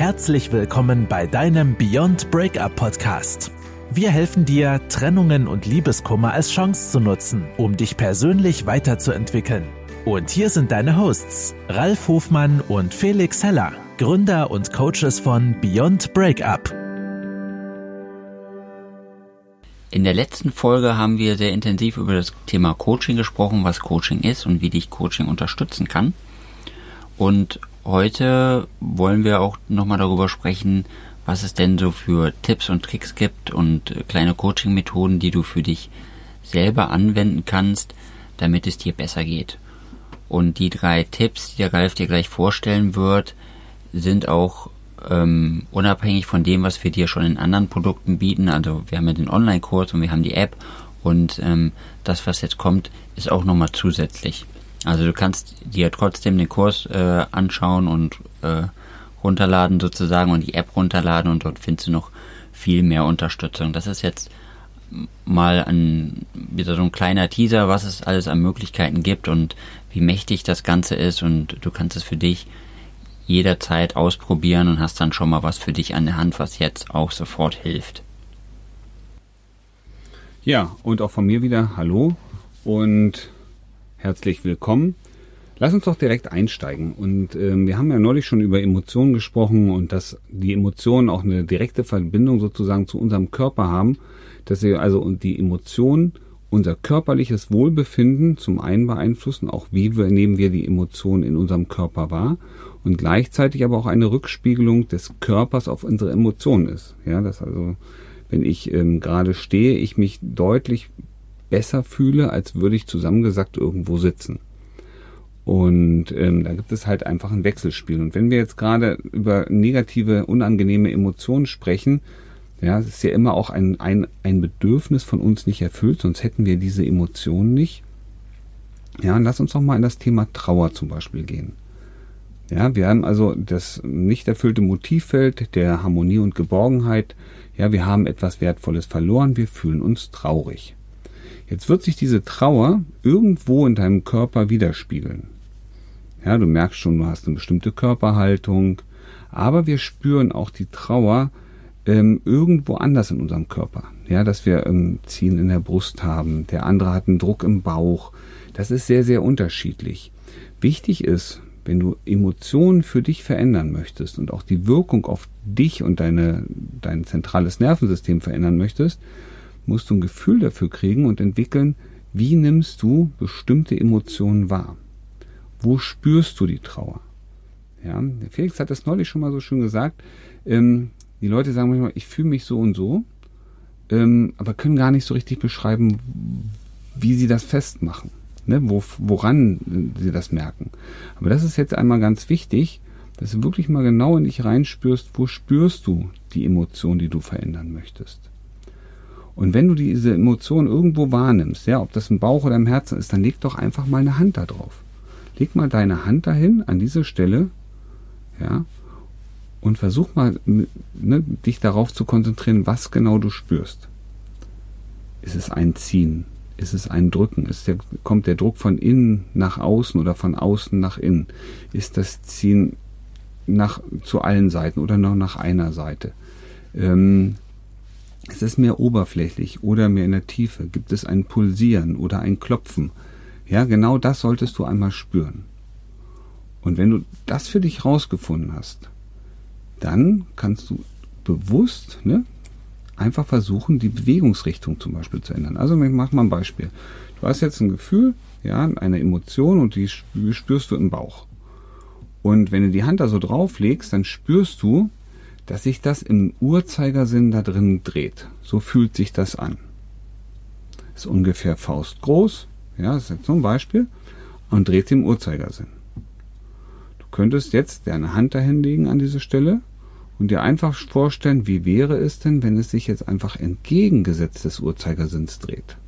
Herzlich willkommen bei deinem Beyond Breakup Podcast. Wir helfen dir, Trennungen und Liebeskummer als Chance zu nutzen, um dich persönlich weiterzuentwickeln. Und hier sind deine Hosts, Ralf Hofmann und Felix Heller, Gründer und Coaches von Beyond Breakup. In der letzten Folge haben wir sehr intensiv über das Thema Coaching gesprochen, was Coaching ist und wie dich Coaching unterstützen kann. Und heute wollen wir auch nochmal darüber sprechen, was es denn so für Tipps und Tricks gibt und kleine Coaching-Methoden, die du für dich selber anwenden kannst, damit es dir besser geht. Und die drei Tipps, die der Ralf dir gleich vorstellen wird, sind auch ähm, unabhängig von dem, was wir dir schon in anderen Produkten bieten. Also wir haben ja den Online-Kurs und wir haben die App und ähm, das, was jetzt kommt, ist auch nochmal zusätzlich. Also du kannst dir trotzdem den Kurs äh, anschauen und äh, runterladen sozusagen und die App runterladen und dort findest du noch viel mehr Unterstützung. Das ist jetzt mal ein, wieder so ein kleiner Teaser, was es alles an Möglichkeiten gibt und wie mächtig das Ganze ist und du kannst es für dich jederzeit ausprobieren und hast dann schon mal was für dich an der Hand, was jetzt auch sofort hilft. Ja, und auch von mir wieder Hallo und herzlich willkommen. Lass uns doch direkt einsteigen. Und ähm, wir haben ja neulich schon über Emotionen gesprochen und dass die Emotionen auch eine direkte Verbindung sozusagen zu unserem Körper haben, dass wir also die Emotionen unser körperliches Wohlbefinden zum einen beeinflussen, auch wie wir, nehmen wir die Emotionen in unserem Körper wahr und gleichzeitig aber auch eine Rückspiegelung des Körpers auf unsere Emotionen ist. Ja, dass also, wenn ich ähm, gerade stehe, ich mich deutlich besser fühle, als würde ich zusammengesackt irgendwo sitzen. Und ähm, da gibt es halt einfach ein Wechselspiel. Und wenn wir jetzt gerade über negative, unangenehme Emotionen sprechen, ja, es ist ja immer auch ein, ein, ein Bedürfnis von uns nicht erfüllt, sonst hätten wir diese Emotionen nicht. Ja, und lass uns doch mal in das Thema Trauer zum Beispiel gehen. Ja, wir haben also das nicht erfüllte Motivfeld der Harmonie und Geborgenheit. Ja, wir haben etwas Wertvolles verloren, wir fühlen uns traurig. Jetzt wird sich diese Trauer irgendwo in deinem Körper widerspiegeln. Ja, du merkst schon, du hast eine bestimmte Körperhaltung, aber wir spüren auch die Trauer ähm, irgendwo anders in unserem Körper. Ja, dass wir ähm, Ziehen in der Brust haben, der andere hat einen Druck im Bauch. Das ist sehr, sehr unterschiedlich. Wichtig ist, wenn du Emotionen für dich verändern möchtest und auch die Wirkung auf dich und deine, dein zentrales Nervensystem verändern möchtest, musst du ein Gefühl dafür kriegen und entwickeln, wie nimmst du bestimmte Emotionen wahr? Wo spürst du die Trauer? Ja, Felix hat das neulich schon mal so schön gesagt. Ähm, die Leute sagen manchmal, ich fühle mich so und so, ähm, aber können gar nicht so richtig beschreiben, wie sie das festmachen, ne? Wo, woran sie das merken. Aber das ist jetzt einmal ganz wichtig, dass du wirklich mal genau in dich reinspürst, wo spürst du die Emotion, die du verändern möchtest. Und wenn du diese Emotion irgendwo wahrnimmst, ja, ob das im Bauch oder im Herzen ist, dann leg doch einfach mal eine Hand da drauf. Leg mal deine Hand dahin, an diese Stelle, ja, und versuch mal, ne, dich darauf zu konzentrieren, was genau du spürst. Ist es ein Ziehen? Ist es ein Drücken? Der, kommt der Druck von innen nach außen oder von außen nach innen? Ist das Ziehen nach, zu allen Seiten oder nur nach einer Seite? Ähm, ist es mehr oberflächlich oder mehr in der Tiefe? Gibt es ein Pulsieren oder ein Klopfen? Ja, genau das solltest du einmal spüren. Und wenn du das für dich rausgefunden hast, dann kannst du bewusst ne, einfach versuchen, die Bewegungsrichtung zum Beispiel zu ändern. Also ich mach mal ein Beispiel. Du hast jetzt ein Gefühl, ja, eine Emotion und die spürst du im Bauch. Und wenn du die Hand da so drauf legst, dann spürst du, dass sich das im Uhrzeigersinn da drin dreht. So fühlt sich das an. Ist ungefähr faustgroß, ja, das ist jetzt so ein Beispiel, und dreht im Uhrzeigersinn. Du könntest jetzt deine Hand dahin legen an diese Stelle und dir einfach vorstellen, wie wäre es denn, wenn es sich jetzt einfach entgegengesetzt des Uhrzeigersinns dreht.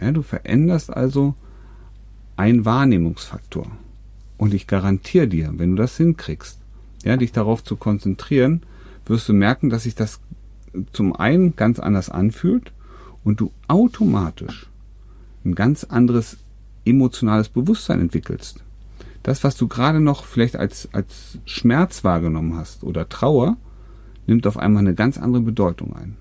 Ja, du veränderst also einen Wahrnehmungsfaktor. Und ich garantiere dir, wenn du das hinkriegst, ja, dich darauf zu konzentrieren, wirst du merken, dass sich das zum einen ganz anders anfühlt und du automatisch ein ganz anderes emotionales Bewusstsein entwickelst. Das, was du gerade noch vielleicht als, als Schmerz wahrgenommen hast oder Trauer, nimmt auf einmal eine ganz andere Bedeutung ein.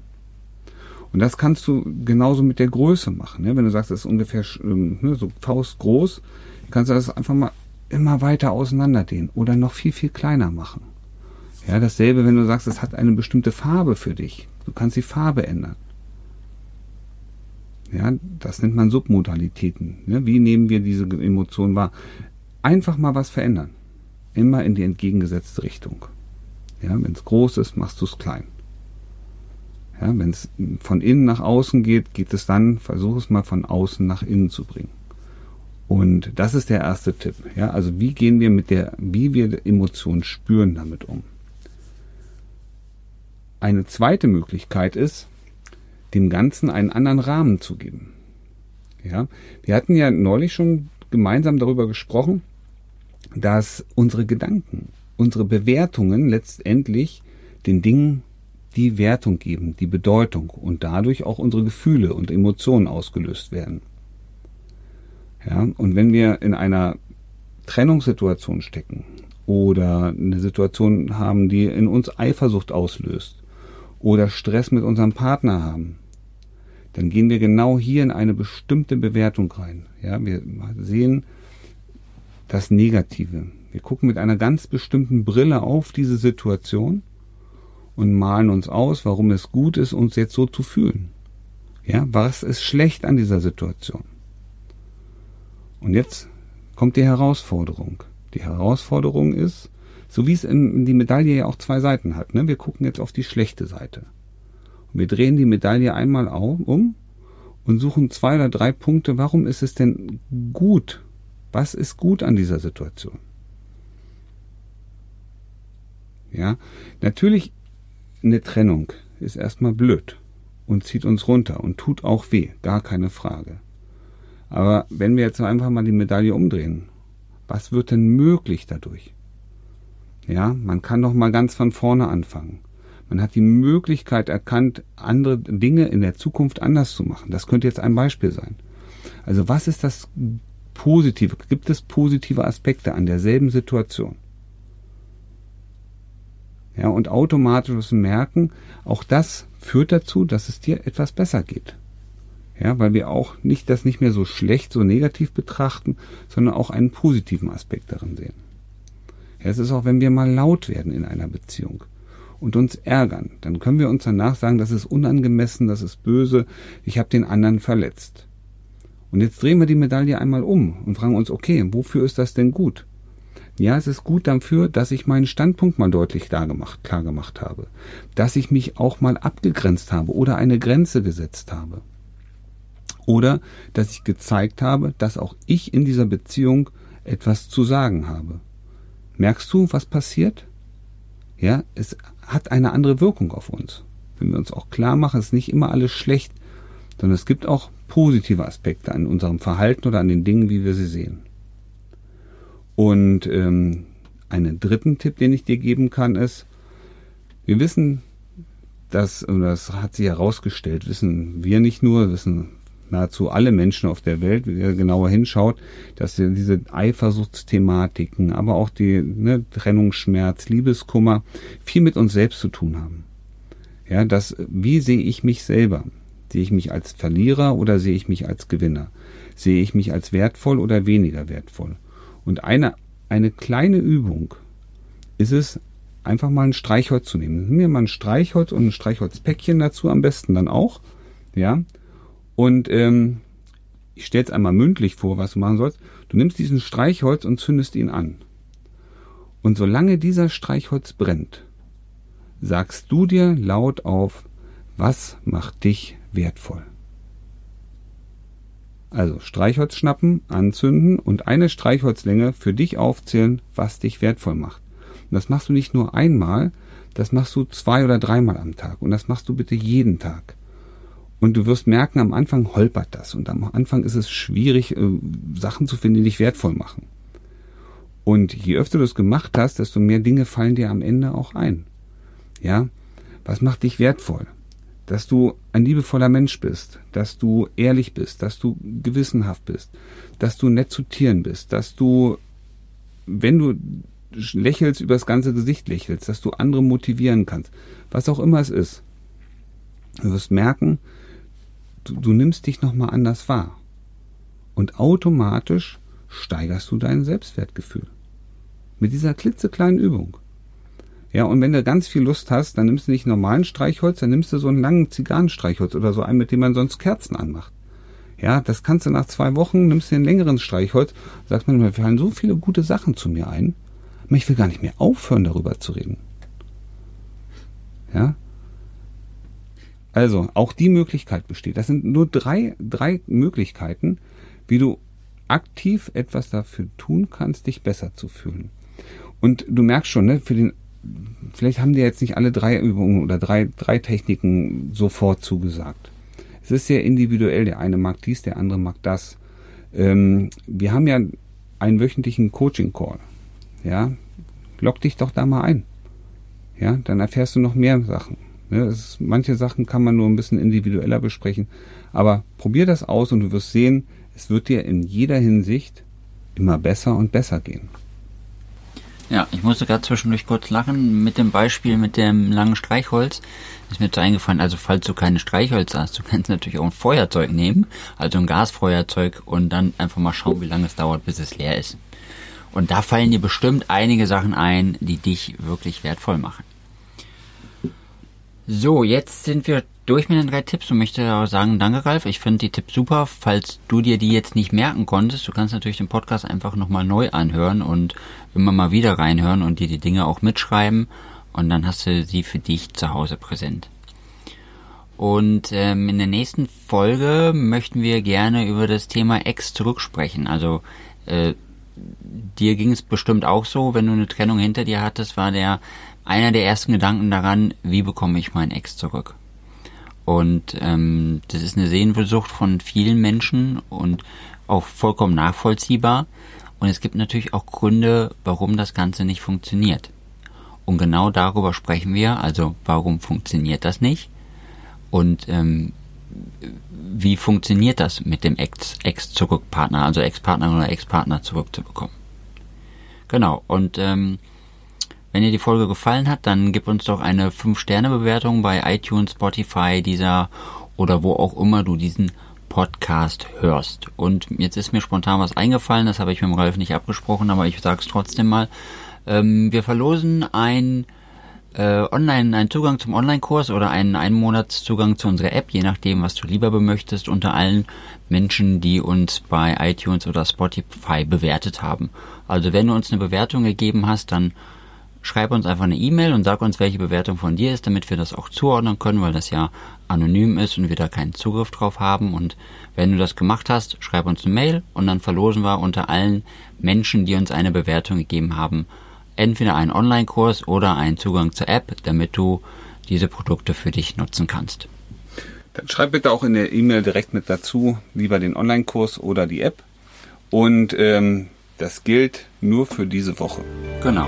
Und das kannst du genauso mit der Größe machen. Ne? Wenn du sagst, das ist ungefähr ähm, ne, so faustgroß, kannst du das einfach mal immer weiter auseinanderdehnen oder noch viel, viel kleiner machen. Ja, dasselbe, wenn du sagst, es hat eine bestimmte Farbe für dich. Du kannst die Farbe ändern. Ja, das nennt man Submodalitäten. Ne? Wie nehmen wir diese Emotionen wahr? Einfach mal was verändern. Immer in die entgegengesetzte Richtung. Ja, wenn es groß ist, machst du es klein. Ja, wenn es von innen nach außen geht, geht es dann, versuch es mal von außen nach innen zu bringen. Und das ist der erste Tipp. Ja, also wie gehen wir mit der, wie wir Emotionen spüren damit um? Eine zweite Möglichkeit ist, dem Ganzen einen anderen Rahmen zu geben. Ja, wir hatten ja neulich schon gemeinsam darüber gesprochen, dass unsere Gedanken, unsere Bewertungen letztendlich den Dingen die Wertung geben, die Bedeutung und dadurch auch unsere Gefühle und Emotionen ausgelöst werden. Ja, und wenn wir in einer Trennungssituation stecken oder eine Situation haben, die in uns Eifersucht auslöst oder Stress mit unserem Partner haben, dann gehen wir genau hier in eine bestimmte Bewertung rein. Ja, wir sehen das Negative. Wir gucken mit einer ganz bestimmten Brille auf diese Situation und malen uns aus, warum es gut ist, uns jetzt so zu fühlen. Ja, was ist schlecht an dieser Situation? Und jetzt kommt die Herausforderung. Die Herausforderung ist, so wie es in, die Medaille ja auch zwei Seiten hat. Ne? Wir gucken jetzt auf die schlechte Seite. Und wir drehen die Medaille einmal um und suchen zwei oder drei Punkte. Warum ist es denn gut? Was ist gut an dieser Situation? Ja, natürlich eine Trennung ist erstmal blöd und zieht uns runter und tut auch weh, gar keine Frage. Aber wenn wir jetzt einfach mal die Medaille umdrehen, was wird denn möglich dadurch? Ja, man kann doch mal ganz von vorne anfangen. Man hat die Möglichkeit erkannt, andere Dinge in der Zukunft anders zu machen. Das könnte jetzt ein Beispiel sein. Also was ist das Positive? Gibt es positive Aspekte an derselben Situation? Ja, und automatisches Merken, auch das führt dazu, dass es dir etwas besser geht. Ja, weil wir auch nicht das nicht mehr so schlecht, so negativ betrachten, sondern auch einen positiven Aspekt darin sehen. Ja, es ist auch, wenn wir mal laut werden in einer Beziehung und uns ärgern, dann können wir uns danach sagen, das ist unangemessen, das ist böse, ich habe den anderen verletzt. Und jetzt drehen wir die Medaille einmal um und fragen uns, okay, wofür ist das denn gut? Ja, es ist gut dafür, dass ich meinen Standpunkt mal deutlich klar gemacht, klar gemacht habe, dass ich mich auch mal abgegrenzt habe oder eine Grenze gesetzt habe. Oder dass ich gezeigt habe, dass auch ich in dieser Beziehung etwas zu sagen habe. Merkst du, was passiert? Ja, es hat eine andere Wirkung auf uns. Wenn wir uns auch klar machen, ist nicht immer alles schlecht, sondern es gibt auch positive Aspekte an unserem Verhalten oder an den Dingen, wie wir sie sehen. Und ähm, einen dritten Tipp, den ich dir geben kann, ist, wir wissen, dass, und das hat sich herausgestellt, wissen wir nicht nur, wissen nahezu alle Menschen auf der Welt, wer genauer hinschaut, dass diese Eifersuchtsthematiken, aber auch die ne, Trennungsschmerz, Liebeskummer viel mit uns selbst zu tun haben. Ja, das, wie sehe ich mich selber? Sehe ich mich als Verlierer oder sehe ich mich als Gewinner? Sehe ich mich als wertvoll oder weniger wertvoll? Und eine, eine kleine Übung ist es, einfach mal ein Streichholz zu nehmen. Nimm mir mal ein Streichholz und ein Streichholzpäckchen dazu am besten dann auch. Ja. Und ähm, ich stelle es einmal mündlich vor, was du machen sollst. Du nimmst diesen Streichholz und zündest ihn an. Und solange dieser Streichholz brennt, sagst du dir laut auf, was macht dich wertvoll? Also Streichholz schnappen, anzünden und eine Streichholzlänge für dich aufzählen, was dich wertvoll macht. Und das machst du nicht nur einmal, das machst du zwei oder dreimal am Tag. Und das machst du bitte jeden Tag. Und du wirst merken, am Anfang holpert das. Und am Anfang ist es schwierig, äh, Sachen zu finden, die dich wertvoll machen. Und je öfter du es gemacht hast, desto mehr Dinge fallen dir am Ende auch ein. Ja? Was macht dich wertvoll? dass du ein liebevoller Mensch bist, dass du ehrlich bist, dass du gewissenhaft bist, dass du nett zu Tieren bist, dass du wenn du lächelst, übers ganze Gesicht lächelst, dass du andere motivieren kannst, was auch immer es ist. Du wirst merken, du, du nimmst dich nochmal anders wahr. Und automatisch steigerst du dein Selbstwertgefühl. Mit dieser klitzekleinen Übung. Ja, und wenn du ganz viel Lust hast, dann nimmst du nicht normalen Streichholz, dann nimmst du so einen langen Zigarrenstreichholz oder so einen, mit dem man sonst Kerzen anmacht. Ja, das kannst du nach zwei Wochen, nimmst du einen längeren Streichholz, sagst man, mir fallen so viele gute Sachen zu mir ein, aber ich will gar nicht mehr aufhören, darüber zu reden. Ja. Also, auch die Möglichkeit besteht. Das sind nur drei, drei Möglichkeiten, wie du aktiv etwas dafür tun kannst, dich besser zu fühlen. Und du merkst schon, ne, für den vielleicht haben dir jetzt nicht alle drei Übungen oder drei, drei Techniken sofort zugesagt. Es ist sehr individuell. Der eine mag dies, der andere mag das. Ähm, wir haben ja einen wöchentlichen Coaching-Call. Ja, lock dich doch da mal ein. Ja, dann erfährst du noch mehr Sachen. Ja, ist, manche Sachen kann man nur ein bisschen individueller besprechen. Aber probier das aus und du wirst sehen, es wird dir in jeder Hinsicht immer besser und besser gehen. Ja, ich musste gerade zwischendurch kurz lachen mit dem Beispiel mit dem langen Streichholz. Ist mir jetzt eingefallen, also falls du keine Streichholz hast, du kannst natürlich auch ein Feuerzeug nehmen, also ein Gasfeuerzeug und dann einfach mal schauen, wie lange es dauert, bis es leer ist. Und da fallen dir bestimmt einige Sachen ein, die dich wirklich wertvoll machen. So, jetzt sind wir durch mit den drei Tipps und möchte auch sagen, danke Ralf, ich finde die Tipps super. Falls du dir die jetzt nicht merken konntest, du kannst natürlich den Podcast einfach nochmal neu anhören und immer mal wieder reinhören und dir die Dinge auch mitschreiben und dann hast du sie für dich zu Hause präsent. Und ähm, in der nächsten Folge möchten wir gerne über das Thema Ex zurücksprechen. Also äh, dir ging es bestimmt auch so, wenn du eine Trennung hinter dir hattest, war der einer der ersten Gedanken daran, wie bekomme ich meinen Ex zurück? Und ähm, das ist eine Sehnsucht von vielen Menschen und auch vollkommen nachvollziehbar. Und es gibt natürlich auch Gründe, warum das Ganze nicht funktioniert. Und genau darüber sprechen wir. Also warum funktioniert das nicht? Und ähm, wie funktioniert das mit dem Ex-Zurückpartner, also Ex-Partner oder Ex-Partner zurückzubekommen? Genau. Und ähm, wenn dir die Folge gefallen hat, dann gib uns doch eine 5-Sterne-Bewertung bei iTunes, Spotify, dieser oder wo auch immer du diesen Podcast hörst. Und jetzt ist mir spontan was eingefallen, das habe ich mit dem Ralf nicht abgesprochen, aber ich sage es trotzdem mal. Ähm, wir verlosen ein äh, online einen Zugang zum Online-Kurs oder einen Einmonatszugang zu unserer App, je nachdem, was du lieber bemöchtest, unter allen Menschen, die uns bei iTunes oder Spotify bewertet haben. Also wenn du uns eine Bewertung gegeben hast, dann schreib uns einfach eine E-Mail und sag uns, welche Bewertung von dir ist, damit wir das auch zuordnen können, weil das ja anonym ist und wir da keinen Zugriff drauf haben. Und wenn du das gemacht hast, schreib uns eine Mail und dann verlosen wir unter allen Menschen, die uns eine Bewertung gegeben haben, entweder einen Online-Kurs oder einen Zugang zur App, damit du diese Produkte für dich nutzen kannst. Dann schreib bitte auch in der E-Mail direkt mit dazu, lieber den Online-Kurs oder die App. Und ähm, das gilt nur für diese Woche. Genau.